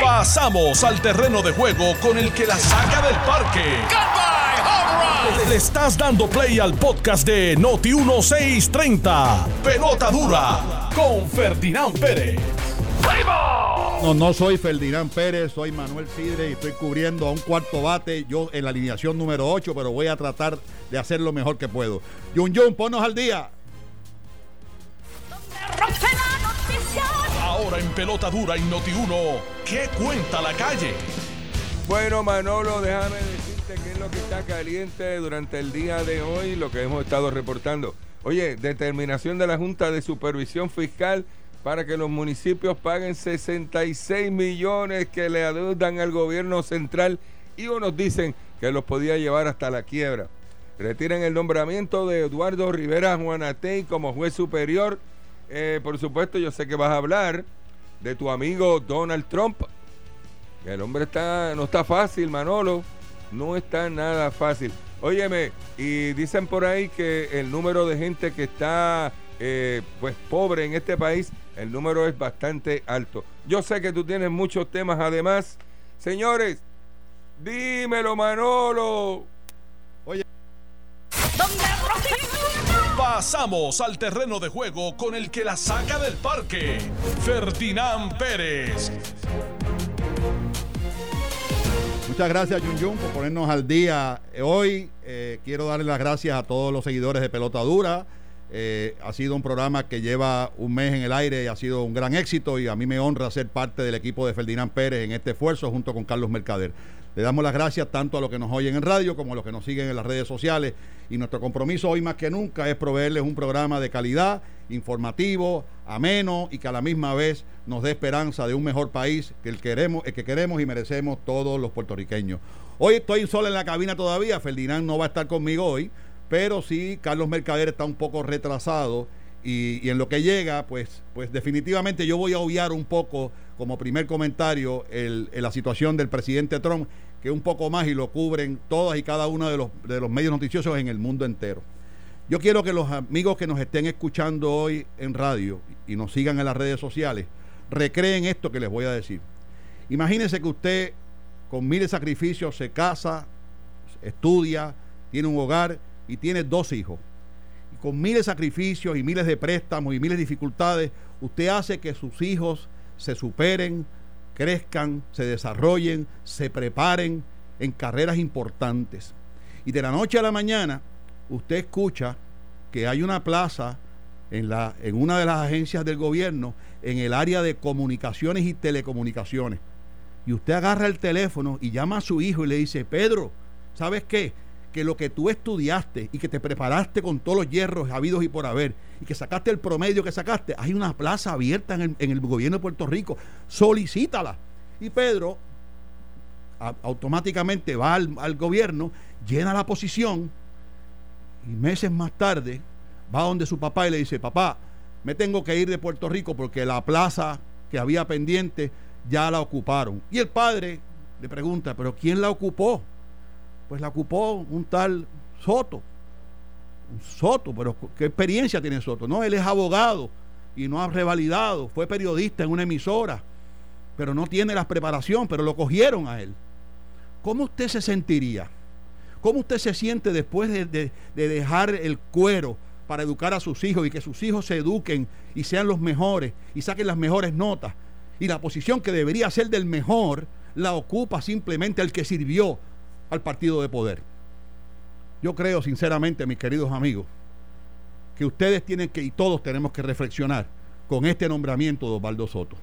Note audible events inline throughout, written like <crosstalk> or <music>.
Pasamos al terreno de juego con el que la saca del parque. Le estás dando play al podcast de Noti 1630. Pelota dura con Ferdinand Pérez. No, no soy Ferdinand Pérez, soy Manuel Sidre y estoy cubriendo a un cuarto bate, yo en la alineación número 8, pero voy a tratar de hacer lo mejor que puedo. Jun Jun, ponnos al día. Ahora en Pelota Dura y Noti 1, ¿qué cuenta la calle? Bueno, Manolo, déjame decirte qué es lo que está caliente durante el día de hoy, lo que hemos estado reportando. Oye, determinación de la Junta de Supervisión Fiscal para que los municipios paguen 66 millones que le adeudan al gobierno central y unos dicen que los podía llevar hasta la quiebra. Retiran el nombramiento de Eduardo Rivera Juanatey como juez superior. Eh, por supuesto, yo sé que vas a hablar de tu amigo Donald Trump. El hombre está, no está fácil, Manolo. No está nada fácil. Óyeme, y dicen por ahí que el número de gente que está eh, pues pobre en este país, el número es bastante alto. Yo sé que tú tienes muchos temas además. Señores, dímelo Manolo. Oye. Pasamos al terreno de juego con el que la saca del parque. Ferdinand Pérez. Muchas gracias, Jun Jun, por ponernos al día. Hoy eh, quiero darle las gracias a todos los seguidores de Pelota Dura. Eh, ha sido un programa que lleva un mes en el aire y ha sido un gran éxito y a mí me honra ser parte del equipo de Ferdinand Pérez en este esfuerzo junto con Carlos Mercader. Le damos las gracias tanto a los que nos oyen en radio como a los que nos siguen en las redes sociales y nuestro compromiso hoy más que nunca es proveerles un programa de calidad, informativo, ameno y que a la misma vez nos dé esperanza de un mejor país que el, queremos, el que queremos y merecemos todos los puertorriqueños. Hoy estoy solo en la cabina todavía, Ferdinand no va a estar conmigo hoy, pero sí Carlos Mercader está un poco retrasado y, en lo que llega, pues, pues definitivamente yo voy a obviar un poco como primer comentario el, la situación del presidente Trump, que un poco más y lo cubren todas y cada uno de los, de los medios noticiosos en el mundo entero. Yo quiero que los amigos que nos estén escuchando hoy en radio y nos sigan en las redes sociales, recreen esto que les voy a decir. Imagínense que usted con miles de sacrificios se casa, estudia, tiene un hogar y tiene dos hijos con miles de sacrificios y miles de préstamos y miles de dificultades, usted hace que sus hijos se superen, crezcan, se desarrollen, se preparen en carreras importantes. Y de la noche a la mañana, usted escucha que hay una plaza en, la, en una de las agencias del gobierno en el área de comunicaciones y telecomunicaciones. Y usted agarra el teléfono y llama a su hijo y le dice, Pedro, ¿sabes qué? Que lo que tú estudiaste y que te preparaste con todos los hierros habidos y por haber y que sacaste el promedio que sacaste, hay una plaza abierta en el, gobierno de Puerto Rico, solicítala. Y Pedro automáticamente va al, al gobierno, llena la posición y meses más tarde va donde su papá y le dice, papá, me tengo que ir de Puerto Rico porque la plaza que había pendiente ya la ocuparon. Y el padre le pregunta, pero ¿quién la ocupó? Pues la ocupó un tal Soto. Un Soto, pero ¿qué experiencia tiene Soto? No, él es abogado y no ha revalidado, fue periodista en una emisora, pero no tiene la preparación, pero lo cogieron a él. ¿Cómo usted se sentiría? ¿Cómo usted se siente después de, de, dejar el cuero para educar a sus hijos y que sus hijos se eduquen y sean los mejores y saquen las mejores notas? Y la posición que debería ser del mejor la ocupa simplemente el que sirvió al partido de poder. Yo creo sinceramente, mis queridos amigos, que ustedes tienen que, y todos tenemos que reflexionar con este nombramiento de Osvaldo Soto.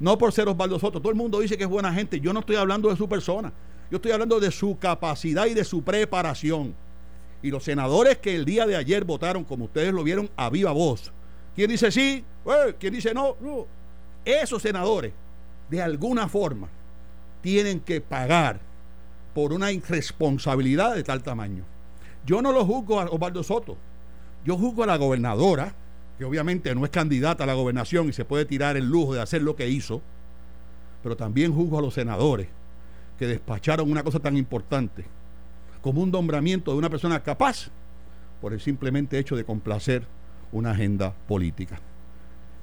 No por ser Osvaldo Soto, todo el mundo dice que es buena gente, yo no estoy hablando de su persona, yo estoy hablando de su capacidad y de su preparación. Y los senadores que el día de ayer votaron, como ustedes lo vieron, a viva voz. ¿Quién dice sí? Eh, ¿Quién dice no? no? Esos senadores, de alguna forma, tienen que pagar por una irresponsabilidad de tal tamaño. Yo no lo juzgo a Osvaldo Soto, yo juzgo a la gobernadora, que obviamente no es candidata a la gobernación y se puede tirar el lujo de hacer lo que hizo, pero también juzgo a los senadores que despacharon una cosa tan importante como un nombramiento de una persona capaz por el simplemente hecho de complacer una agenda política.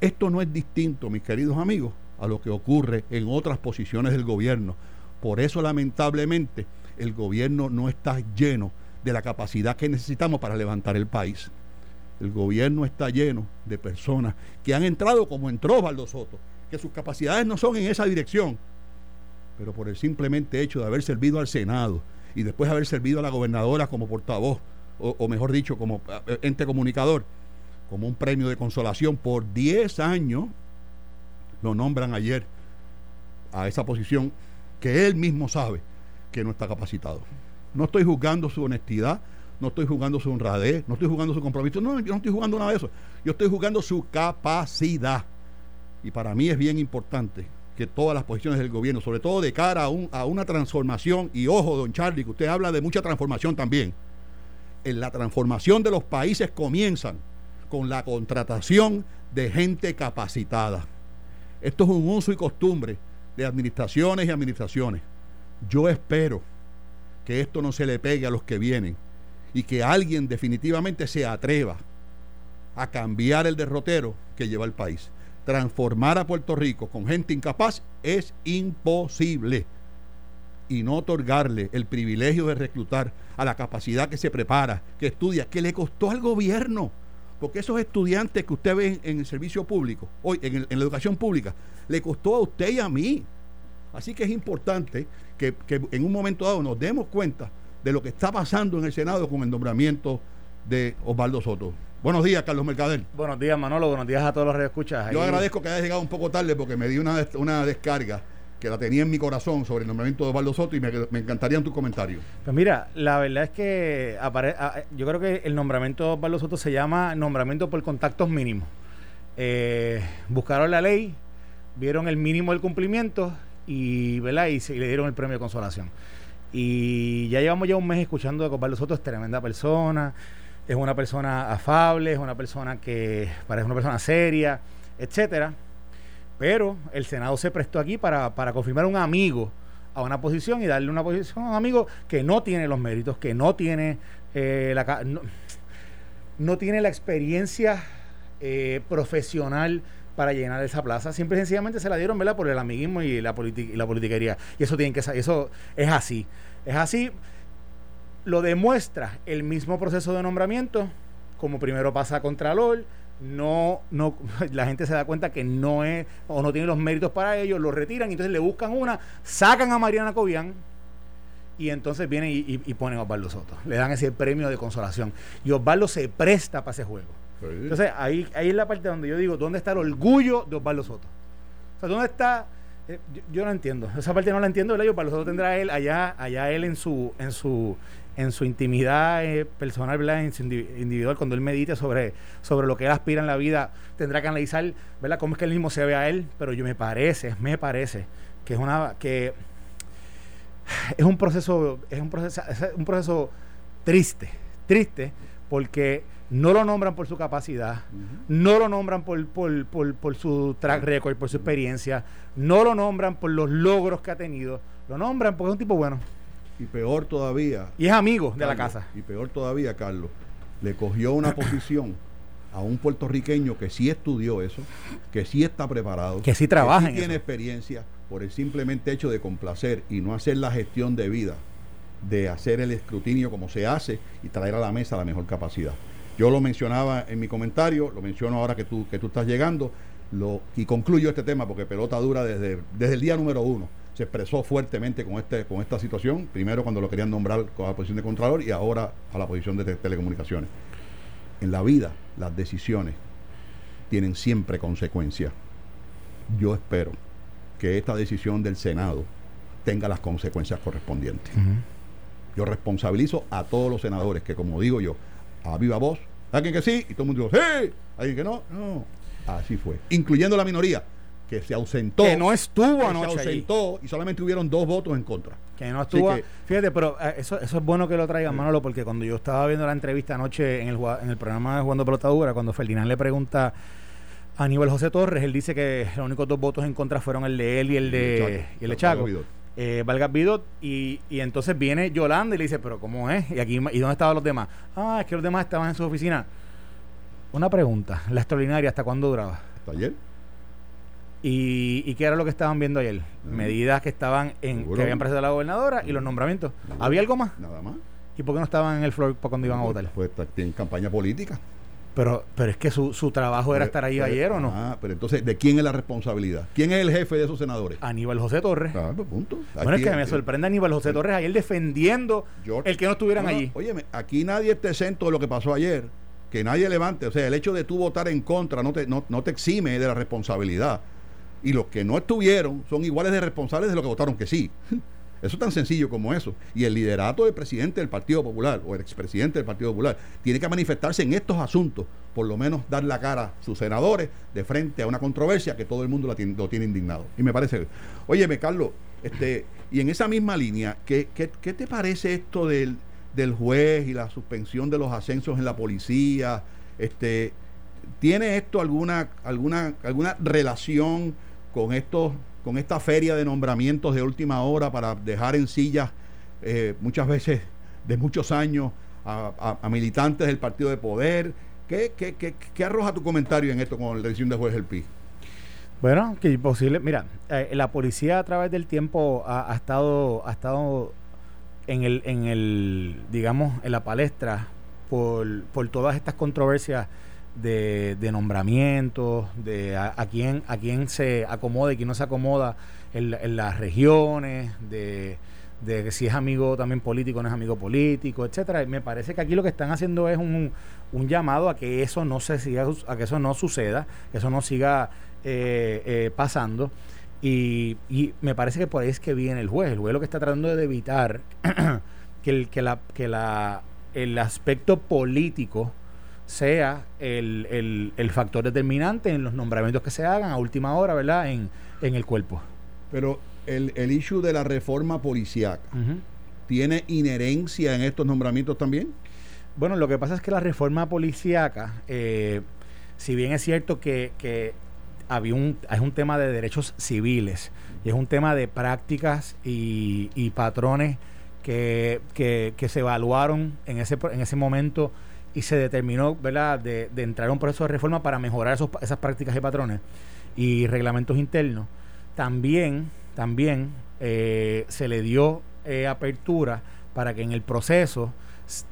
Esto no es distinto, mis queridos amigos, a lo que ocurre en otras posiciones del gobierno. Por eso, lamentablemente, el gobierno no está lleno de la capacidad que necesitamos para levantar el país. El gobierno está lleno de personas que han entrado como entró Valdo Soto, que sus capacidades no son en esa dirección, pero por el simplemente hecho de haber servido al Senado y después haber servido a la gobernadora como portavoz, o, mejor dicho, como eh, ente comunicador, como un premio de consolación por 10 años, lo nombran ayer a esa posición que él mismo sabe que no está capacitado. No estoy juzgando su honestidad, no estoy jugando su honradez, no estoy jugando su compromiso, no, yo no estoy jugando nada de eso. Yo estoy jugando su capacidad. Y para mí es bien importante que todas las posiciones del gobierno, sobre todo de cara a, a una transformación, y ojo, don Charlie, que usted habla de mucha transformación también, en la transformación de los países comienzan con la contratación de gente capacitada. Esto es un uso y costumbre de administraciones y administraciones. Yo espero que esto no se le pegue a los que vienen y que alguien definitivamente se atreva a cambiar el derrotero que lleva el país. Transformar a Puerto Rico con gente incapaz es imposible. Y no otorgarle el privilegio de reclutar a la capacidad que se prepara, que estudia, que le costó al gobierno. Porque esos estudiantes que usted ve en el servicio público, hoy en, la educación pública, le costó a usted y a mí. Así que es importante que, que en un momento dado nos demos cuenta de lo que está pasando en el Senado con el nombramiento de Osvaldo Soto. Buenos días, Carlos Mercader. Buenos días, Manolo. Buenos días a todos los escuchas. Yo agradezco que hayas llegado un poco tarde porque me di una, una descarga que la tenía en mi corazón sobre el nombramiento de Osvaldo Soto y me, encantarían tus comentarios. Pues mira, la verdad es que yo creo que el nombramiento de Osvaldo Soto se llama nombramiento por contactos mínimos. Eh, buscaron la ley, vieron el mínimo del cumplimiento y, y le dieron el premio de consolación. Y ya llevamos ya un mes escuchando que Osvaldo Soto es tremenda persona, es una persona afable, es una persona que parece una persona seria, etcétera. Pero el Senado se prestó aquí para, para confirmar un amigo a una posición y darle una posición a un amigo que no tiene los méritos, que no tiene eh, la no, tiene la experiencia eh, profesional para llenar esa plaza. Siempre y sencillamente se la dieron, ¿verdad? Por el amiguismo y la, y la politiquería. Y eso tienen que eso es así. Es así. Lo demuestra el mismo proceso de nombramiento, como primero pasa a Contralor, no, no, <laughs> la gente se da cuenta que no es, o no tiene los méritos para ello, lo retiran, y entonces le buscan una, sacan a Mariana Cobian, y entonces vienen y, ponen a Osvaldo Soto. Le dan ese premio de consolación. Y Osvaldo se presta para ese juego. Entonces, ahí, ahí es la parte donde yo digo, ¿dónde está el orgullo de Osvaldo Soto? O sea, ¿dónde está? Eh, yo, no entiendo. Esa parte no la entiendo, ¿verdad? Osvaldo Soto tendrá él allá, allá él en su, en su, en su intimidad eh, personal, ¿verdad? En su individual, cuando él medite sobre, sobre lo que él aspira en la vida, tendrá que analizar, ¿verdad? Cómo es que él mismo se ve a él, pero yo me parece, me parece que es una, que es un proceso, es un proceso, es un proceso triste, triste, porque no lo nombran por su capacidad, no lo nombran por, por, por, por, su track record, por su experiencia, no lo nombran por los logros que ha tenido, lo nombran porque es un tipo bueno. Y peor todavía. Y es amigo de la casa. Y peor todavía, Carlos, le cogió una posición a un puertorriqueño que sí estudió eso, que sí está preparado, que sí trabaja, que tiene experiencia, por el simplemente hecho de complacer y no hacer la gestión de vida de hacer el escrutinio como se hace y traer a la mesa la mejor capacidad. Yo lo mencionaba en mi comentario, lo menciono ahora que tú, que tú estás llegando, lo, y concluyo este tema porque pelota dura desde, desde el día número uno. Se expresó fuertemente con, este, con esta situación, primero cuando lo querían nombrar con la posición de Contralor y ahora a la posición de telecomunicaciones. En la vida, las decisiones tienen siempre consecuencias. Yo espero que esta decisión del Senado tenga las consecuencias correspondientes. Yo responsabilizo a todos los senadores que, como digo yo, a viva voz, alguien que sí y todo el mundo dijo, sí, alguien que no, no. Así fue. Incluyendo la minoría, que se ausentó. Que no estuvo anoche. Se ausentó y solamente hubieron dos votos en contra. Que no estuvo. fíjate, pero eh, eso, eso es bueno que lo traigan, Manolo, porque cuando yo estaba viendo la entrevista anoche en el, en el programa de Jugando Pelotadura, cuando Ferdinand le pregunta a Aníbal José Torres, él dice que los únicos dos votos en contra fueron el de él y el de, y el de Chaco eh, Valga Vidot, y, y, entonces viene Yolanda y le dice, pero ¿cómo es? ¿Y aquí y dónde estaban los demás? Ah, es que los demás estaban en su oficina. Una pregunta, la extraordinaria, ¿hasta cuándo duraba? Hasta ayer. ¿Y, ¿Y qué era lo que estaban viendo ayer? Medidas que estaban en que habían presentado la gobernadora y los nombramientos. ¿Había algo más? Nada más. ¿Y por qué no estaban en el floor cuando iban a votar? Pues en campaña política. Pero, pero es que su, su trabajo era estar ahí ayer o no. Ah, pero entonces, ¿de quién es la responsabilidad? ¿Quién es el jefe de esos senadores? Aníbal José Torres. Ah, pues punto. bueno, es que me sorprende Aníbal José Torres ayer defendiendo el que no estuvieran allí. Óyeme, aquí nadie está exento de lo que pasó ayer. Que nadie levante. O sea, el hecho de tú votar en contra no te, no, no te exime de la responsabilidad. Y los que no estuvieron son iguales de responsables de los que votaron que sí. <laughs> Eso es tan sencillo como eso. Y el liderato del presidente del Partido Popular o el expresidente del Partido Popular tiene que manifestarse en estos asuntos, por lo menos dar la cara a sus senadores de frente a una controversia que todo el mundo lo tiene indignado. Y me parece, óyeme Carlos, este, y en esa misma línea, ¿qué, qué, te parece esto del, del juez y la suspensión de los ascensos en la policía? Este, ¿Tiene esto alguna, alguna, alguna relación con estos con esta feria de nombramientos de última hora para dejar en sillas eh, muchas veces de muchos años a, militantes del partido de poder. ¿Qué, arroja tu comentario en esto con la decisión de juez El Pi? Bueno, que posible. Mira, eh, la policía a través del tiempo ha, estado, ha estado en el, en el, digamos, en la palestra por, por todas estas controversias de, de nombramientos, de a, quién, a quién se acomoda y quién no se acomoda en, las regiones, de, de, si es amigo también político no es amigo político, etcétera. me parece que aquí lo que están haciendo es un, un llamado a que eso no se siga, a que eso no suceda, que eso no siga eh, eh, pasando. Y, y, me parece que por ahí es que viene el juez. El juez lo que está tratando de evitar <clears throat> que el, que la, que la, el aspecto político sea el, el, factor determinante en los nombramientos que se hagan a última hora, ¿verdad? En, en el cuerpo. Pero el, el issue de la reforma policiaca, ¿tiene inherencia en estos nombramientos también? Bueno, lo que pasa es que la reforma policiaca, eh, si bien es cierto que, que había un, es un tema de derechos civiles y es un tema de prácticas y, y patrones que, que, que, se evaluaron en ese, en ese momento y se determinó ¿verdad? De, entrar a un proceso de reforma para mejorar esos, esas prácticas y patrones y reglamentos internos. También, también eh, se le dio eh, apertura para que en el proceso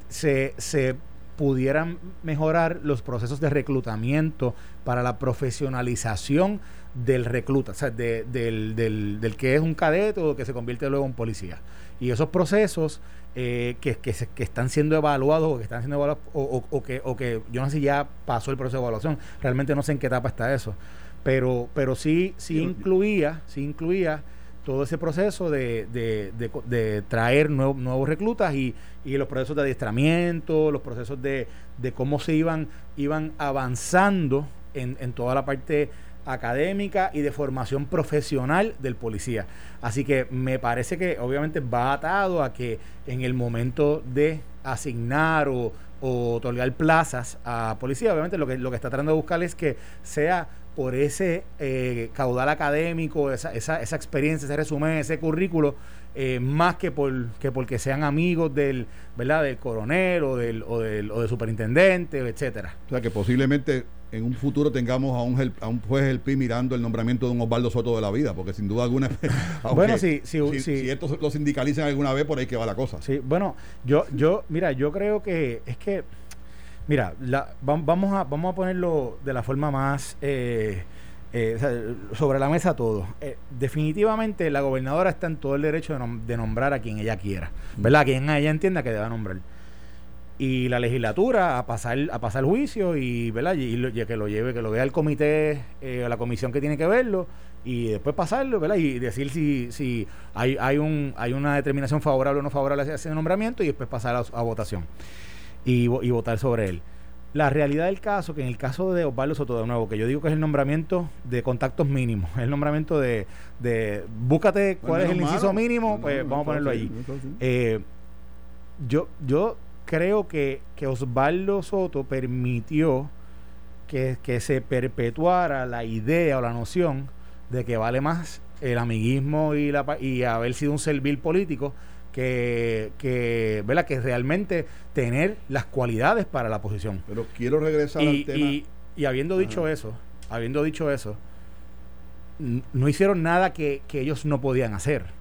se, se pudieran mejorar los procesos de reclutamiento para la profesionalización del recluta, o sea, del, del, del, que es un cadete o que se convierte luego en policía. Y esos procesos eh, que, que, que, están siendo evaluados o que están siendo evaluados o, o, que, o que yo no sé si ya pasó el proceso de evaluación, realmente no sé en qué etapa está eso, pero, pero sí, sí incluía, sí incluía todo ese proceso de, de, de, traer nuevos reclutas y, y, los procesos de adiestramiento, los procesos de, cómo se iban, iban avanzando en, en toda la parte académica y de formación profesional del policía. Así que me parece que obviamente va atado a que en el momento de asignar o, otorgar plazas a policía, obviamente lo que, lo que está tratando de buscar es que sea por ese eh, caudal académico, esa, esa, esa experiencia, ese resumen, ese currículo, eh, más que por que porque sean amigos del, ¿verdad? del coronel o del, o del, o del superintendente, etcétera. O sea que posiblemente en un futuro tengamos a un, a un juez del PI mirando el nombramiento de un Osvaldo Soto de la vida, porque sin duda alguna, <laughs> bueno, si, si, si, esto lo sindicalicen alguna vez, por ahí que va la cosa. Sí, bueno, yo, yo, mira, yo creo que es que, mira, la, vamos, a, vamos a ponerlo de la forma más eh, eh, sobre la mesa todo. Eh, definitivamente la gobernadora está en todo el derecho de, nombrar a quien ella quiera, ¿verdad? A quien ella entienda que deba nombrar y la legislatura a pasar a pasar el juicio y verdad y, que lo lleve que lo vea el comité eh, la comisión que tiene que verlo y después pasarlo verdad y decir si si hay hay un hay una determinación favorable o no favorable a ese nombramiento y después pasar a, votación y, y, votar sobre él. La realidad del caso que en el caso de Osvaldo Soto de nuevo que yo digo que es el nombramiento de contactos mínimos <laughs> el nombramiento de, de búscate cuál es el inciso mínimo pues vamos a ponerlo allí eh, yo yo creo que, que Osvaldo Soto permitió que, se perpetuara la idea o la noción de que vale más el amiguismo y, la, y haber sido un servil político que, que, que realmente tener las cualidades para la posición. Pero quiero regresar y, al tema. Y, habiendo dicho eso, habiendo dicho eso, no hicieron nada que, que ellos no podían hacer.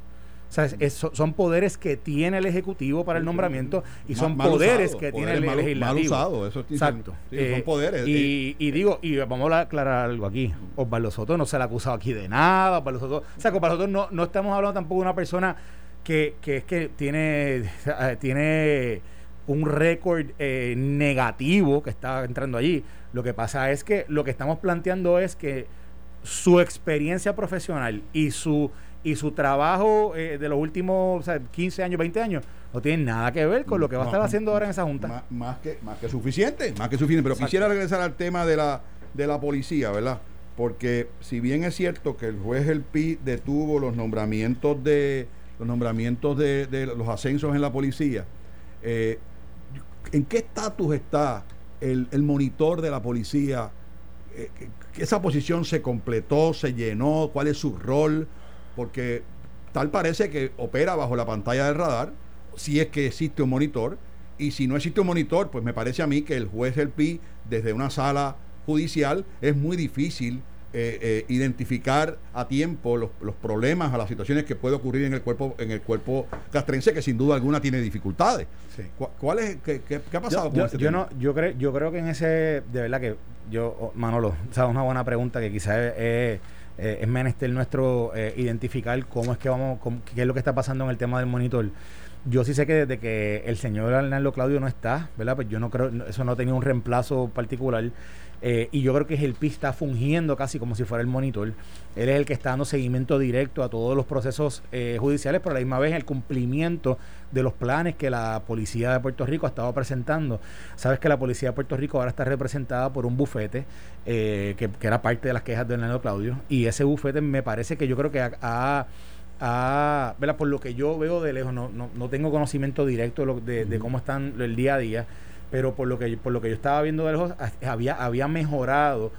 O son poderes que tiene el Ejecutivo para el nombramiento y son poderes que tiene el Legislativo. Mal usado, eso Exacto. son eh, poderes. Y, y, digo, y vamos a aclarar algo aquí. Osvaldo Soto no se le ha acusado aquí de nada. Osvaldo Soto, o sea, Osvaldo Soto no, no estamos hablando tampoco de una persona que, que es que tiene, <laughs> tiene un récord eh, negativo que está entrando allí. Lo que pasa es que lo que estamos planteando es que su experiencia profesional y su y su trabajo eh, de los últimos 15 años, 20 años, no tiene nada que ver con lo que va a estar haciendo ahora en esa junta. Más, que, más que suficiente, más que suficiente. Pero quisiera regresar al tema de la, de la policía, ¿verdad? Porque si bien es cierto que el juez El Pi detuvo los nombramientos de los nombramientos de, los ascensos en la policía, eh, ¿en qué estatus está el, monitor de la policía? Eh, ¿Esa posición se completó, se llenó? ¿Cuál es su rol? Porque tal parece que opera bajo la pantalla del radar, si es que existe un monitor, y si no existe un monitor, pues me parece a mí que el juez del PI, desde una sala judicial, es muy difícil eh, eh, identificar a tiempo los, problemas o las situaciones que puede ocurrir en el cuerpo en el cuerpo castrense que sin duda alguna tiene dificultades. ¿Cuál es qué, ha pasado yo, con yo, no yo creo yo creo que en ese de verdad que yo oh, Manolo, <laughs> o una buena pregunta que quizás es eh, es menester nuestro eh, identificar cómo es que vamos, qué es lo que está pasando en el tema del monitor. Yo sí sé que desde que el señor Arnaldo Claudio no está, ¿verdad? Pues yo no creo, eso no tenido un reemplazo particular. Eh, y yo creo que el PI está fungiendo casi como si fuera el monitor. Él es el que está dando seguimiento directo a todos los procesos eh, judiciales, pero a la misma vez el cumplimiento de los planes que la policía de Puerto Rico ha estado presentando. Sabes que la policía de Puerto Rico ahora está representada por un bufete eh, que, era parte de las quejas de Hernando Claudio. Y ese bufete me parece que yo creo que ha, ha por lo que yo veo de lejos, no, no, no tengo conocimiento directo de, de, cómo están el día a día pero por lo que por lo que yo estaba viendo de lejos había había mejorado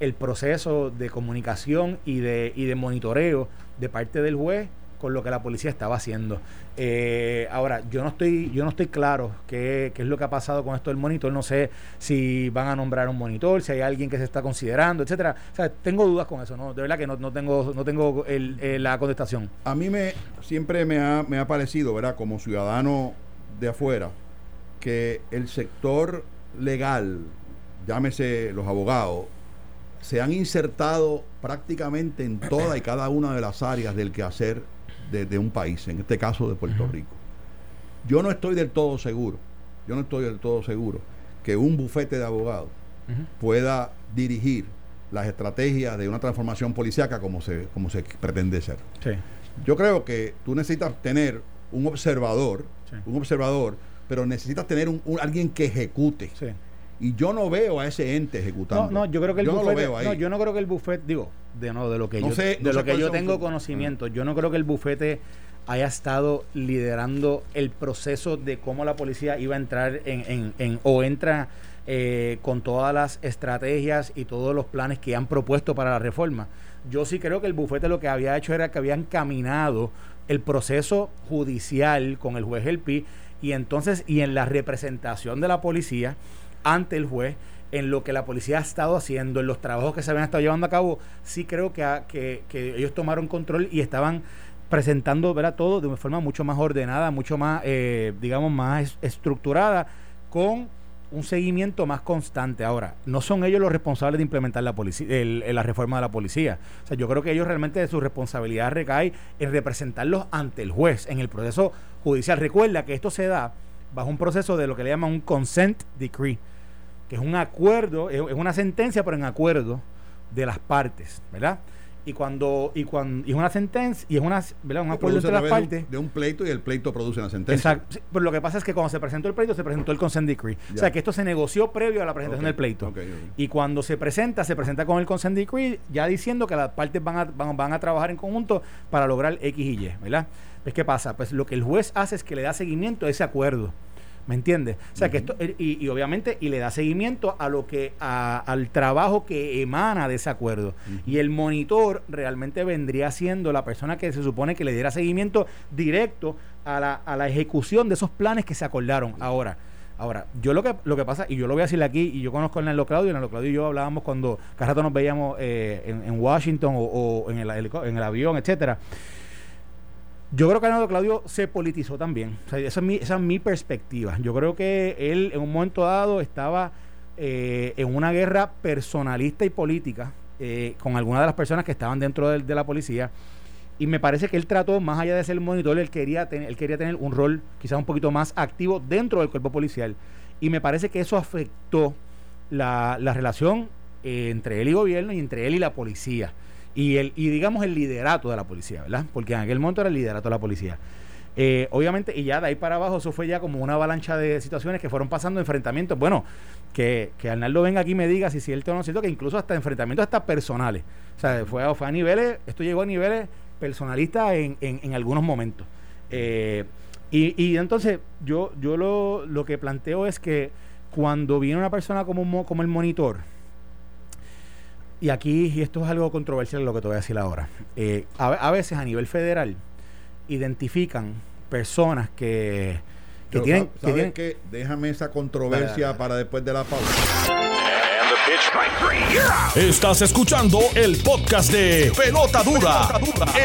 el proceso de comunicación y de y de monitoreo de parte del juez con lo que la policía estaba haciendo. Eh, ahora, yo no estoy, yo no estoy claro qué, qué, es lo que ha pasado con esto del monitor. No sé si van a nombrar un monitor, si hay alguien que se está considerando, etcétera. O sea, tengo dudas con eso, ¿no? De verdad que no, no tengo, no tengo el, la contestación. A mí me siempre me ha, me ha parecido, ¿verdad? Como ciudadano de afuera, que el sector legal, llámese los abogados, se han insertado prácticamente en toda y cada una de las áreas del quehacer de, un país, en este caso de Puerto Rico. Yo no estoy del todo seguro, yo no estoy del todo seguro que un bufete de abogados pueda dirigir las estrategias de una transformación policíaca como se, como se pretende ser. Yo creo que tú necesitas tener un observador, un observador pero necesitas tener un, alguien que ejecute. Y yo no veo a ese ente ejecutando. No, no, yo creo que el yo no, yo no creo que el bufete, digo, de no, de lo que yo, de lo que yo tengo conocimiento, yo no creo que el bufete haya estado liderando el proceso de cómo la policía iba a entrar en, en, o entra eh, con todas las estrategias y todos los planes que han propuesto para la reforma. Yo sí creo que el bufete lo que había hecho era que habían caminado el proceso judicial con el juez El Pi y entonces y en la representación de la policía ante el juez en lo que la policía ha estado haciendo, en los trabajos que se habían estado llevando a cabo, sí creo que, que, ellos tomaron control y estaban presentando ¿verdad? todo de una forma mucho más ordenada, mucho más, eh, digamos, más estructurada, con un seguimiento más constante. Ahora, no son ellos los responsables de implementar la, policía, la reforma de la policía. O sea, yo creo que ellos realmente su responsabilidad recae en representarlos ante el juez en el proceso judicial. Recuerda que esto se da bajo un proceso de lo que le llaman un consent decree, que es un acuerdo, es una sentencia, pero en acuerdo de las partes, ¿verdad? y cuando y cuando y es una sentencia y es una ¿verdad? un acuerdo entre las partes. de un, pleito y el pleito produce una sentencia. Exacto. Pero lo que pasa es que cuando se presentó el pleito se presentó el consent decree. O sea que esto se negoció previo a la presentación del pleito. y cuando se presenta se presenta con el consent decree ya diciendo que las partes van a van, van a trabajar en conjunto para lograr X y Y ¿verdad? pues qué pasa pues lo que el juez hace es que le da seguimiento a ese acuerdo ¿Me entiendes? O sea, que esto, y, obviamente, y le da seguimiento a lo que, al trabajo que emana de ese acuerdo. Y el monitor realmente vendría siendo la persona que se supone que le diera seguimiento directo a la, a la ejecución de esos planes que se acordaron. Ahora, Ahora, yo lo que lo que pasa, y yo lo voy a decir aquí, y yo conozco a Nelo Claudio, Nelo Claudio y yo hablábamos cuando cada rato nos veíamos eh, en, Washington o, en, el, en el avión, etcétera. Yo creo que Nelo Claudio se politizó también. esa, es mi, esa es mi perspectiva. Yo creo que él en un momento dado estaba eh, en una guerra personalista y política eh, con algunas de las personas que estaban dentro de, la policía y me parece que él trató, más allá de ser monitor, él quería, tener, él quería tener un rol quizás un poquito más activo dentro del cuerpo policial. Y me parece que eso afectó la, relación eh, entre él y gobierno y entre él y la policía. Y, el, y digamos el liderato de la policía, ¿verdad? Porque en aquel momento era el liderato de la policía. Eh, obviamente, y ya de ahí para abajo, eso fue ya como una avalancha de situaciones que fueron pasando enfrentamientos. Bueno, que, que Arnaldo venga aquí y me diga si es cierto o no cierto, que incluso hasta enfrentamientos hasta personales. O sea, fue, fue a niveles, esto llegó a niveles personalista en, en, algunos momentos. Eh, y, y, entonces yo, yo lo, lo, que planteo es que cuando viene una persona como, como el monitor, y aquí, y esto es algo controversial lo que te voy a decir ahora, eh, a, veces a nivel federal identifican personas que, que tienen... ¿sabes que Déjame esa controversia para después de la pausa. Estás escuchando el podcast de Pelota Dura,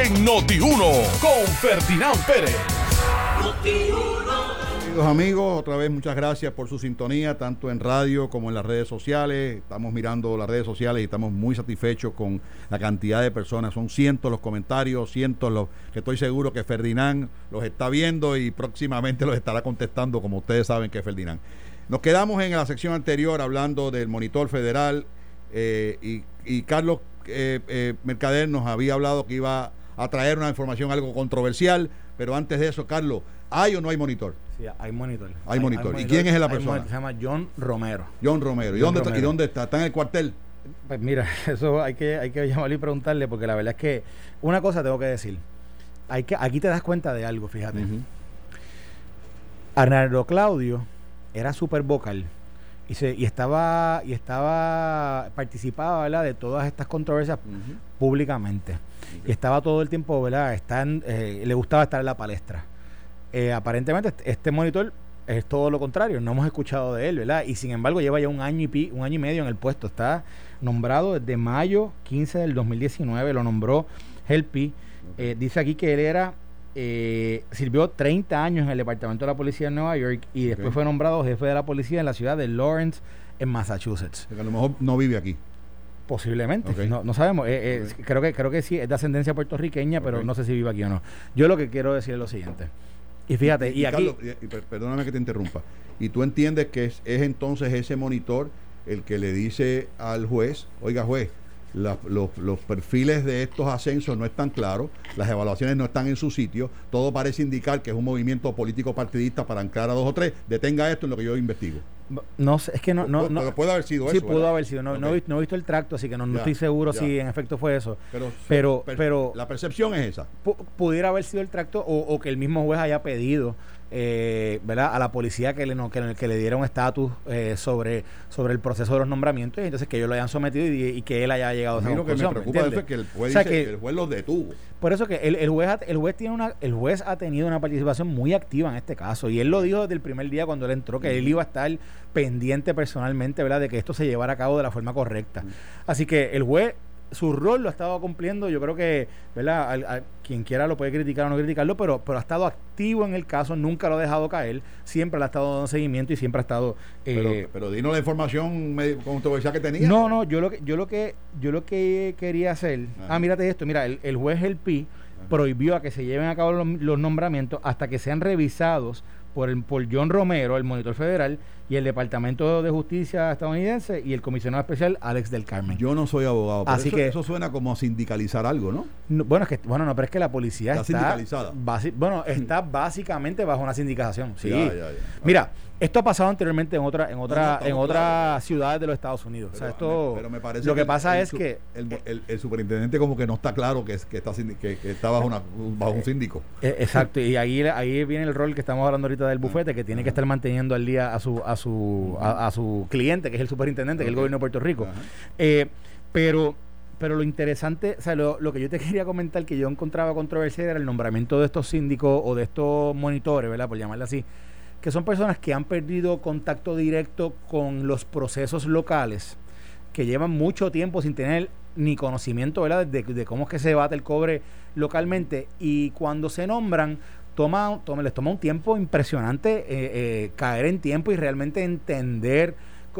en Noti1 con Ferdinand Pérez. Amigos, otra vez muchas gracias por su sintonía, tanto en radio como en las redes sociales. Estamos mirando las redes sociales y estamos muy satisfechos con la cantidad de personas. Son cientos los comentarios, cientos los que estoy seguro que Ferdinand los está viendo y próximamente los estará contestando, como ustedes saben que es Ferdinand. Nos quedamos en la sección anterior hablando del monitor federal eh, y, Carlos eh, eh, Mercader nos había hablado que iba a traer una información algo controversial, pero antes de eso, Carlos, ¿hay o no hay monitor? Sí, hay monitor. Hay, monitor. ¿Y quién es la persona? se llama John Romero. John Romero. ¿Y, dónde, Está, ¿Y dónde está? ¿Está en el cuartel? Pues mira, <laughs> eso hay que, hay que llamarle y preguntarle, porque la verdad es que una cosa tengo que decir. Hay que, aquí te das cuenta de algo, fíjate. Arnaldo Claudio era súper vocal y, se, y estaba y estaba participaba ¿verdad? de todas estas controversias públicamente y estaba todo el tiempo verdad Están, eh, le gustaba estar en la palestra eh, aparentemente este, este monitor es todo lo contrario no hemos escuchado de él verdad y sin embargo lleva ya un año y pi, un año y medio en el puesto está nombrado desde mayo 15 del 2019 lo nombró Helpi eh, dice aquí que él era eh, sirvió 30 años en el Departamento de la Policía de Nueva York y después fue nombrado jefe de la policía en la ciudad de Lawrence, en Massachusetts. a lo mejor no vive aquí. Posiblemente, no, sabemos. Eh, eh, creo que creo que sí, es de ascendencia puertorriqueña, pero no sé si vive aquí o no. Yo lo que quiero decir es lo siguiente. Y fíjate, y, aquí... perdóname que te interrumpa. ¿Y tú entiendes que es, es entonces ese monitor el que le dice al juez, oiga juez, los, los, perfiles de estos ascensos no están claros, las evaluaciones no están en su sitio, todo parece indicar que es un movimiento político partidista para anclar a dos o tres, detenga esto en lo que yo investigo. No sé, es que no. no, puede haber sido sí, eso. Sí, pudo haber sido. No, no, he visto el tracto, así que no, estoy seguro si en efecto fue eso. Pero, pero, la percepción es esa. Pudiera haber sido el tracto o, o que el mismo juez haya pedido eh, ¿verdad? a la policía que le, no, que, que le diera un estatus eh, sobre, sobre el proceso de los nombramientos y entonces que ellos lo hayan sometido y, que él haya llegado a esa conclusión. que me preocupa es que el juez, dice que, el juez los detuvo. Por eso que el, el, juez, el, juez tiene una, el juez ha tenido una participación muy activa en este caso y él lo dijo desde el primer día cuando él entró que él iba a estar pendiente personalmente ¿verdad? de que esto se llevara a cabo de la forma correcta. Así que el juez su rol lo ha estado cumpliendo. Yo creo que, ¿verdad? quien quiera lo puede criticar o no criticarlo, pero, pero ha estado activo en el caso, nunca lo ha dejado caer, siempre le ha estado dando seguimiento y siempre ha estado. Eh, pero, dinos la información controversial que tenía. No, no, yo lo que, yo lo que, yo lo que quería hacer. Ah, mírate esto, mira, el, juez El Pi prohibió a que se lleven a cabo los nombramientos hasta que sean revisados por, el, por John Romero, el monitor federal, y el Departamento de Justicia estadounidense y el comisionado especial Alex del Carmen. Yo no soy abogado, pero Así eso, que eso suena como a sindicalizar algo, ¿no? bueno, es que bueno, no, pero es que la policía está, sindicalizada. bueno, está básicamente bajo una sindicación. Sí. Mira, esto ha pasado anteriormente en otra, en otra, en otras ciudades de los Estados Unidos. o sea, esto, pero me parece lo que, pasa es que el, superintendente como que no está claro que, que está que, está bajo, una, bajo un síndico. Eh, exacto. y ahí, ahí viene el rol que estamos hablando ahorita del bufete, que tiene que estar manteniendo al día a su, a su, a, su cliente, que es el superintendente, que es el gobierno de Puerto Rico. Eh, pero pero lo interesante, o sea, lo, lo, que yo te quería comentar que yo encontraba controversia era el nombramiento de estos síndicos o de estos monitores, ¿verdad? Por llamarlo así, que son personas que han perdido contacto directo con los procesos locales, que llevan mucho tiempo sin tener ni conocimiento ¿verdad? De, cómo es que se bate el cobre localmente y cuando se nombran toma, toma les toma un tiempo impresionante eh, eh, caer en tiempo y realmente entender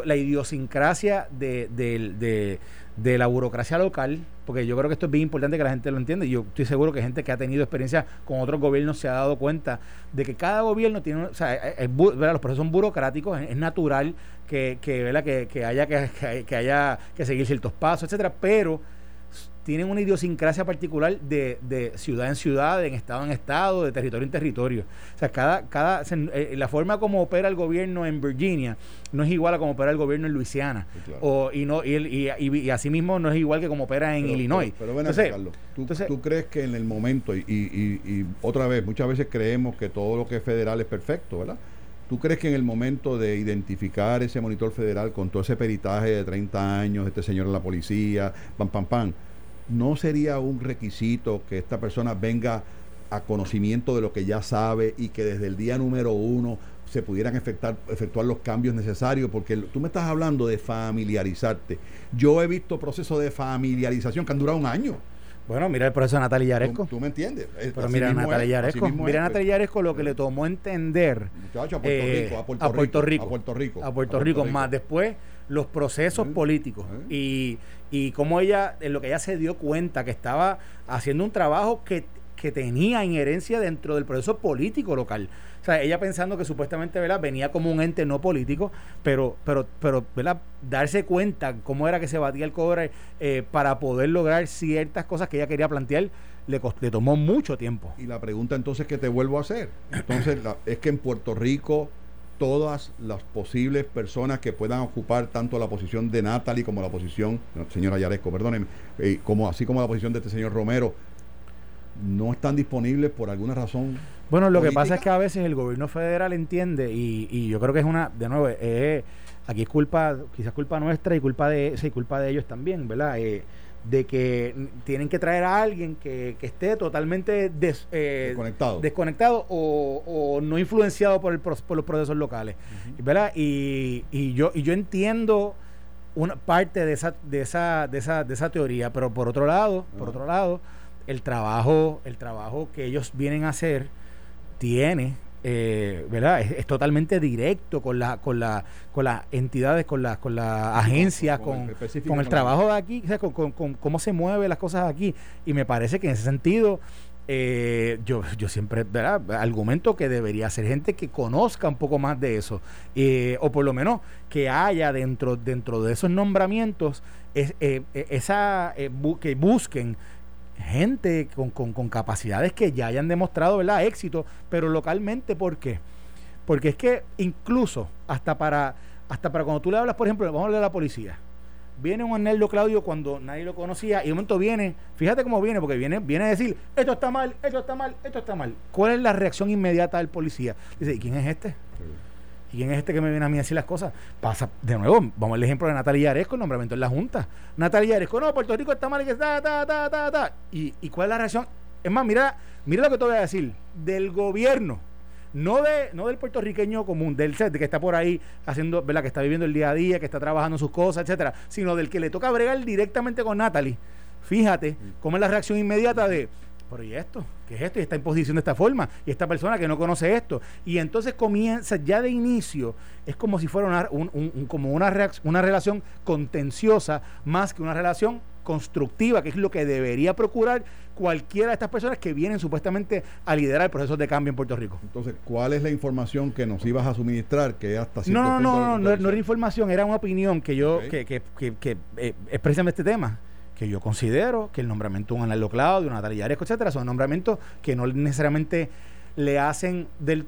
la idiosincrasia de, de, la burocracia local, porque yo creo que esto es bien importante que la gente lo entienda. Yo estoy seguro que gente que ha tenido experiencia con otros gobiernos se ha dado cuenta de que cada gobierno tiene, o sea, los procesos son burocráticos, es, natural que, que, que, haya que, que, haya que seguir ciertos pasos, etcétera, pero tienen una idiosincrasia particular de, de, ciudad en ciudad, en estado en estado, de territorio en territorio. O sea, cada, cada, eh, la forma como opera el gobierno en Virginia no es igual a como opera el gobierno en Luisiana. o, y, no, y, y, y, asimismo no es igual que como opera en Illinois. Pero, pero entonces, Carlos, ¿tú, ¿tú, crees que en el momento, y, y otra vez, muchas veces creemos que todo lo que es federal es perfecto, ¿verdad? ¿Tú crees que en el momento de identificar ese monitor federal con todo ese peritaje de 30 años, este señor en la policía, pam, pam, pam, ¿no sería un requisito que esta persona venga a conocimiento de lo que ya sabe y que desde el día número uno se pudieran efectuar, efectuar los cambios necesarios? Porque tú me estás hablando de familiarizarte. Yo he visto procesos de familiarización que han durado un año. Bueno, mira el proceso de Natalia Yaresco. ¿Tú, me entiendes? Pero mira Natalia Yaresco. Mira Natalia Yaresco lo que le tomó entender Muchacho, a, Puerto eh, Rico, a, Puerto, Rico, a Puerto Rico. A Puerto Rico. Más después los procesos políticos. Y y cómo ella, en lo que ella se dio cuenta que estaba haciendo un trabajo que, tenía inherencia dentro del proceso político local. O sea, ella pensando que supuestamente ¿verdad? venía como un ente no político, pero, pero, pero ¿verdad? darse cuenta cómo era que se batía el cobre eh, para poder lograr ciertas cosas que ella quería plantear, le, le tomó mucho tiempo. Y la pregunta entonces que te vuelvo a hacer, entonces es que en Puerto Rico todas las posibles personas que puedan ocupar tanto la posición de Natalie como la posición, señora Yaresco, perdónenme, eh, como, así como la posición de este señor Romero, no están disponibles por alguna razón. Bueno, lo que pasa es que a veces el gobierno federal entiende, y, y yo creo que es una, de nuevo, eh, aquí es culpa, quizás culpa nuestra y culpa de, sí, culpa de ellos también, ¿verdad? Eh, de que tienen que traer a alguien que, esté totalmente eh, desconectado, o, no influenciado por, el, por los procesos locales. ¿verdad? Y, y, yo, y yo entiendo una parte de esa, de esa, de esa, de esa teoría, pero por otro lado, por otro lado, el trabajo, el trabajo que ellos vienen a hacer tiene eh, ¿verdad? Es, totalmente directo con la, con la, con las entidades, con las, con las agencias, con, con, el, trabajo de aquí, con, cómo se mueven las cosas aquí. Y me parece que en ese sentido, eh, yo, yo siempre ¿verdad? argumento que debería ser gente que conozca un poco más de eso, eh, o por lo menos que haya dentro, dentro de esos nombramientos es, esa, que busquen gente con, con, capacidades que ya hayan demostrado ¿verdad? éxito, pero localmente, ¿por qué? Porque es que incluso hasta para, hasta para cuando tú le hablas, por ejemplo, vamos a hablar de la policía. Viene un Arneldo Claudio cuando nadie lo conocía y de momento viene, fíjate cómo viene, porque viene, viene a decir, esto está mal, esto está mal, esto está mal. ¿Cuál es la reacción inmediata del policía? Dice, ¿y quién es este? ¿Y quién es este que me viene a mí a decir las cosas? Pasa, de nuevo, vamos al ejemplo de Natalia Aresco, el nombramiento en la Junta. Natalia Aresco, no, Puerto Rico está mal y que está, ta, ta, ta, ta. ¿Y, ¿Y cuál es la reacción? Es más, mira, mira lo que te voy a decir. Del gobierno, no de no del puertorriqueño común, del set que está por ahí haciendo, ¿verdad? Que está viviendo el día a día, que está trabajando sus cosas, etcétera, sino del que le toca bregar directamente con Natalie. Fíjate cómo es la reacción inmediata de pero ¿y esto? ¿Qué es esto? Y está en posición de esta forma. Y esta persona que no conoce esto. Y entonces comienza ya de inicio, es como si fuera una, un, como una, una relación contenciosa más que una relación constructiva, que es lo que debería procurar cualquiera de estas personas que vienen supuestamente a liderar el proceso de cambio en Puerto Rico. Entonces, ¿cuál es la información que nos ibas a suministrar? Que hasta no, no, no, no, no, no, era información, era una opinión que yo, que, que, que, que eh, este tema que yo considero que el nombramiento de un Analdo Claudio, Natalia Yaresco, etcétera, son nombramientos que no necesariamente le hacen del,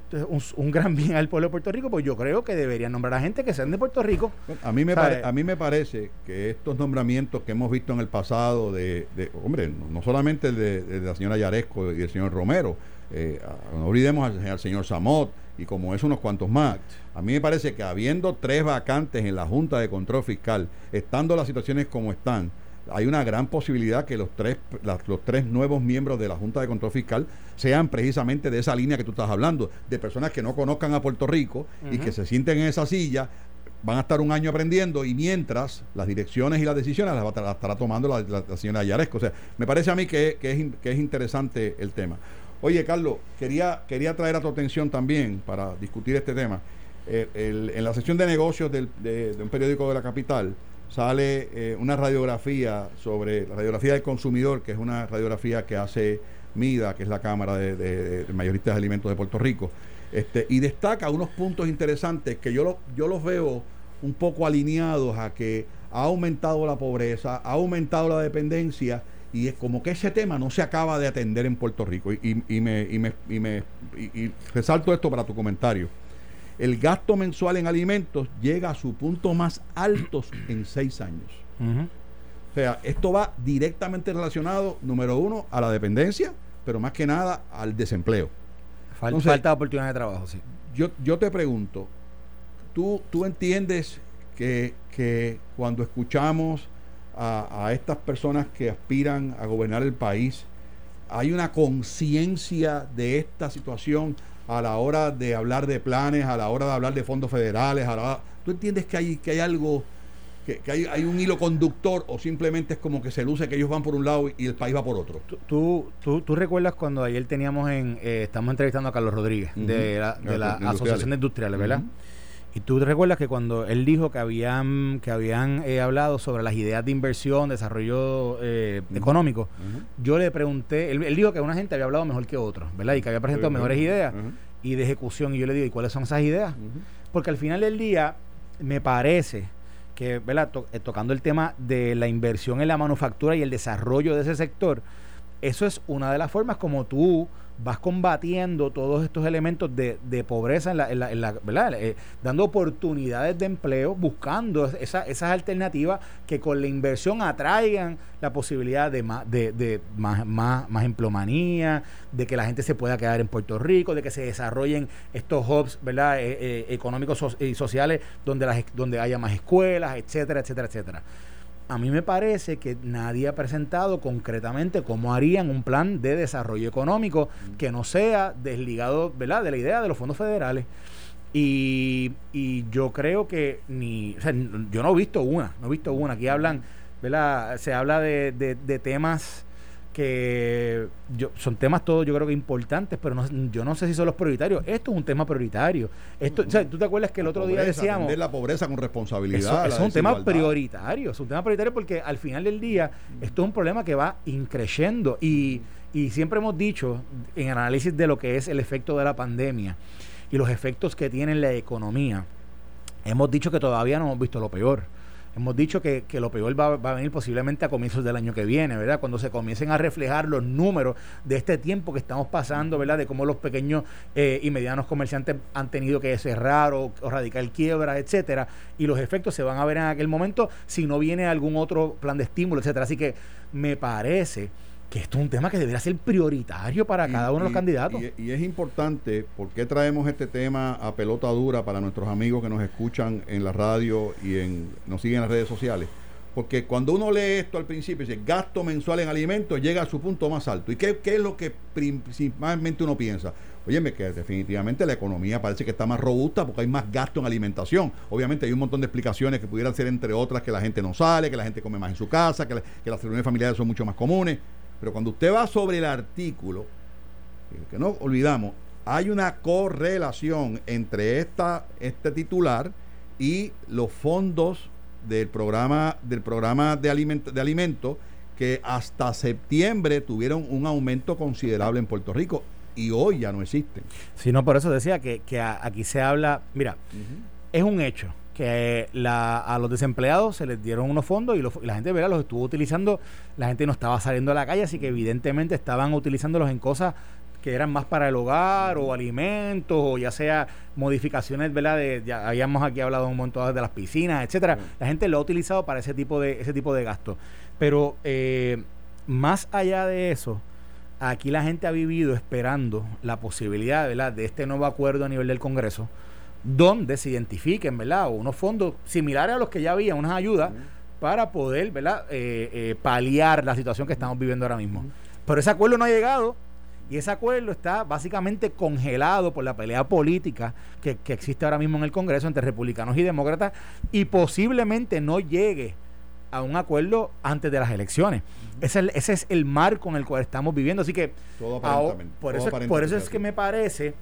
un, gran bien al pueblo de Puerto Rico, pues yo creo que deberían nombrar a gente que sean de Puerto Rico. A mí me, a mí me parece que estos nombramientos que hemos visto en el pasado de, hombre, no solamente el de, la señora Yaresco y el señor Romero, eh, no olvidemos al, al, señor Samot y como es unos cuantos más. A mí me parece que habiendo tres vacantes en la Junta de Control Fiscal, estando las situaciones como están, hay una gran posibilidad que los tres, los tres nuevos miembros de la Junta de Control Fiscal sean precisamente de esa línea que tú estás hablando, de personas que no conozcan a Puerto Rico y que se sienten en esa silla, van a estar un año aprendiendo y mientras las direcciones y las decisiones las, estará tomando la, señora Yaresco. O sea, me parece a mí que, es, interesante el tema. Oye, Carlos, quería, quería traer a tu atención también para discutir este tema. Eh, en la sección de negocios de, un periódico de la capital sale eh, una radiografía sobre la radiografía del consumidor, que es una radiografía que hace MIDA, que es la Cámara de, Mayoristas de Alimentos de Puerto Rico, este, y destaca unos puntos interesantes que yo, yo los veo un poco alineados a que ha aumentado la pobreza, ha aumentado la dependencia y es como que ese tema no se acaba de atender en Puerto Rico. Y, me, y me, y me y resalto esto para tu comentario. El gasto mensual en alimentos llega a su punto más alto en seis años. O sea, esto va directamente relacionado, número uno, a la dependencia, pero más que nada al desempleo. falta de oportunidad de trabajo, sí. Yo, yo te pregunto, ¿tú, tú entiendes que, cuando escuchamos a, a, estas personas que aspiran a gobernar el país, hay una conciencia de esta situación a la hora de hablar de planes, a la hora de hablar de fondos federales, ¿tú entiendes que hay, que hay algo, que, hay, un hilo conductor o simplemente es como que se luce que ellos van por un lado y el país va por otro? Tú, tú, tú recuerdas cuando ayer teníamos en, eh, estamos entrevistando a Carlos Rodríguez de la, de la Asociación de Industriales, ¿verdad? Y tú recuerdas que cuando él dijo que habían, que habían eh, hablado sobre las ideas de inversión, desarrollo eh, económico, yo le pregunté, él, dijo que una gente había hablado mejor que otros, ¿verdad? Y que había presentado mejores ideas y de ejecución. Y yo le digo, ¿y cuáles son esas ideas? Porque al final del día, me parece que, ¿verdad? Eh, tocando el tema de la inversión en la manufactura y el desarrollo de ese sector, eso es una de las formas como tú vas combatiendo todos estos elementos de, de pobreza en la, en la, ¿verdad? Eh, dando oportunidades de empleo, buscando esa, esas alternativas que con la inversión atraigan la posibilidad de más, de, de más, más, más emplomanía, de que la gente se pueda quedar en Puerto Rico, de que se desarrollen estos hubs ¿verdad? Eh, eh, económicos y sociales donde, las, donde haya más escuelas, etcétera, etcétera, etcétera a mí me parece que nadie ha presentado concretamente cómo harían un plan de desarrollo económico que no sea desligado ¿verdad? de la idea de los fondos federales. Y, y yo creo que ni, o sea, yo no he visto una, no he visto una. Aquí hablan, ¿verdad? Se habla de, de, de temas que yo, son temas todos yo creo que importantes, pero no, yo no sé si son los prioritarios. Esto es un tema prioritario. Esto, ¿Tú te acuerdas que el otro día decíamos... la pobreza con responsabilidad. Eso, es un tema prioritario, es un tema prioritario porque al final del día esto es un problema que va increciendo y, y siempre hemos dicho en análisis de lo que es el efecto de la pandemia y los efectos que tiene en la economía, hemos dicho que todavía no hemos visto lo peor Hemos dicho que, que lo peor va, va, a venir posiblemente a comienzos del año que viene, ¿verdad? Cuando se comiencen a reflejar los números de este tiempo que estamos pasando, ¿verdad? De cómo los pequeños eh, y medianos comerciantes han tenido que cerrar o, o radicar quiebras, etcétera, y los efectos se van a ver en aquel momento si no viene algún otro plan de estímulo, etcétera. Así que me parece que esto es un tema que debería ser prioritario para cada uno de los candidatos. Y, es importante, ¿por qué traemos este tema a pelota dura para nuestros amigos que nos escuchan en la radio y en, nos siguen en las redes sociales? Porque cuando uno lee esto al principio, dice gasto mensual en alimentos, llega a su punto más alto. ¿Y qué, qué es lo que principalmente uno piensa? Óyeme, que definitivamente la economía parece que está más robusta porque hay más gasto en alimentación. Obviamente hay un montón de explicaciones que pudieran ser, entre otras, que la gente no sale, que la gente come más en su casa, que, que las reuniones familiares son mucho más comunes. Pero cuando usted va sobre el artículo, que no olvidamos, hay una correlación entre esta, este titular y los fondos del programa, del programa de, alimentos de alimentos que hasta septiembre tuvieron un aumento considerable en Puerto Rico y hoy ya no existen. Sí, no, por eso decía que, aquí se habla, mira, es un hecho que la, a los desempleados se les dieron unos fondos y, la gente ¿verdad? los estuvo utilizando, la gente no estaba saliendo a la calle, así que evidentemente estaban utilizándolos en cosas que eran más para el hogar o alimentos o ya sea modificaciones, ¿verdad? De, ya habíamos aquí hablado un montón de las piscinas, etcétera. La gente lo ha utilizado para ese tipo de ese tipo de gastos. Pero eh, más allá de eso, aquí la gente ha vivido esperando la posibilidad, ¿verdad? De este nuevo acuerdo a nivel del Congreso donde se identifiquen, ¿verdad? unos fondos similares a los que ya había, unas ayudas para poder ¿verdad? Eh, eh, paliar la situación que estamos viviendo ahora mismo. Pero ese acuerdo no ha llegado y ese acuerdo está básicamente congelado por la pelea política que, existe ahora mismo en el Congreso entre republicanos y demócratas y posiblemente no llegue a un acuerdo antes de las elecciones. ese, es el, marco en el cual estamos viviendo. Así que por, eso, por eso es que me parece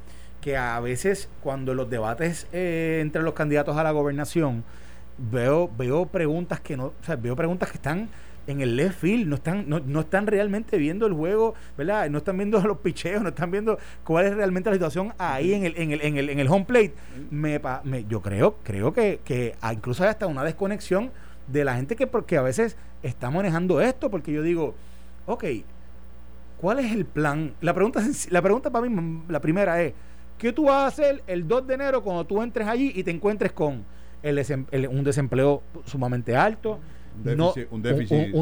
que a veces cuando los debates eh, entre los candidatos a la gobernación veo, veo preguntas que no, veo preguntas que están en el left field, no están, no, no, están realmente viendo el juego, ¿verdad? No están viendo <laughs> los picheos, no están viendo cuál es realmente la situación ahí en el, en el, en el, en el home plate. Me, me, yo creo, creo que, que incluso hay hasta una desconexión de la gente que porque a veces está manejando esto, porque yo digo, ok, ¿cuál es el plan? La pregunta, <laughs> la pregunta para mí, la primera es, ¿qué tú vas a hacer el 2 de enero cuando tú entres allí y te encuentres con un desempleo sumamente alto, un déficit, un,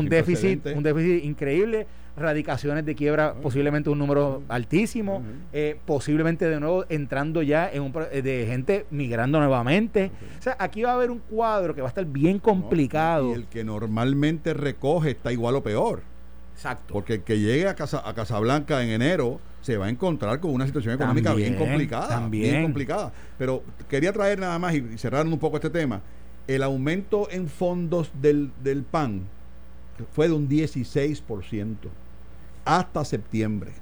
déficit, un, déficit, increíble, radicaciones de quiebra, posiblemente un número altísimo, eh, posiblemente de nuevo entrando ya en un de gente migrando nuevamente. O sea, aquí va a haber un cuadro que va a estar bien complicado. y el que normalmente recoge está igual o peor. Exacto. Porque el que llegue a Casa a Casablanca en enero se va a encontrar con una situación económica bien complicada. También. Bien complicada. Pero quería traer nada más y cerrar un poco este tema. El aumento en fondos del, del PAN fue de un 16% hasta septiembre.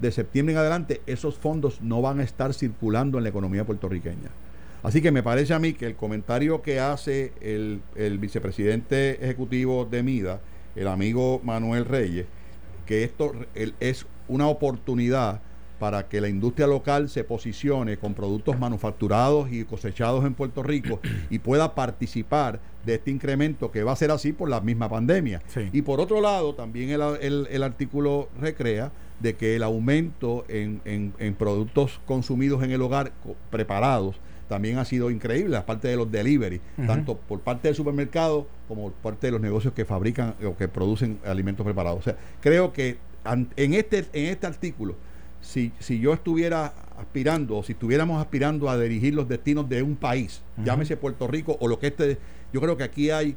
De septiembre en adelante, esos fondos no van a estar circulando en la economía puertorriqueña. Así que me parece a mí que el comentario que hace el, el vicepresidente ejecutivo de MIDA, el amigo Manuel Reyes, que esto es una oportunidad para que la industria local se posicione con productos manufacturados y cosechados en Puerto Rico <clears throat> y pueda participar de este incremento que va a ser así por la misma pandemia. Y por otro lado, también el, el, artículo recrea de que el aumento en, en, productos consumidos en el hogar preparados también ha sido increíble, aparte de los delivery, tanto por parte del supermercado como por parte de los negocios que fabrican o que producen alimentos preparados. O sea, creo que en este, en este artículo, si, si yo estuviera aspirando o si estuviéramos aspirando a dirigir los destinos de un país, llámese Puerto Rico o lo que esté, yo creo que aquí hay,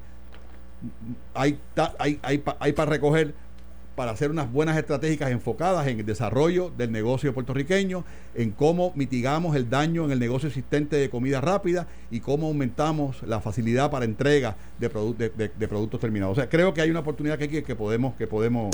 hay, hay, hay, hay para recoger para hacer unas buenas estratégicas enfocadas en el desarrollo del negocio puertorriqueño, en cómo mitigamos el daño en el negocio existente de comida rápida y cómo aumentamos la facilidad para entrega de, de, productos terminados. O sea, creo que hay una oportunidad que, que podemos... Que podemos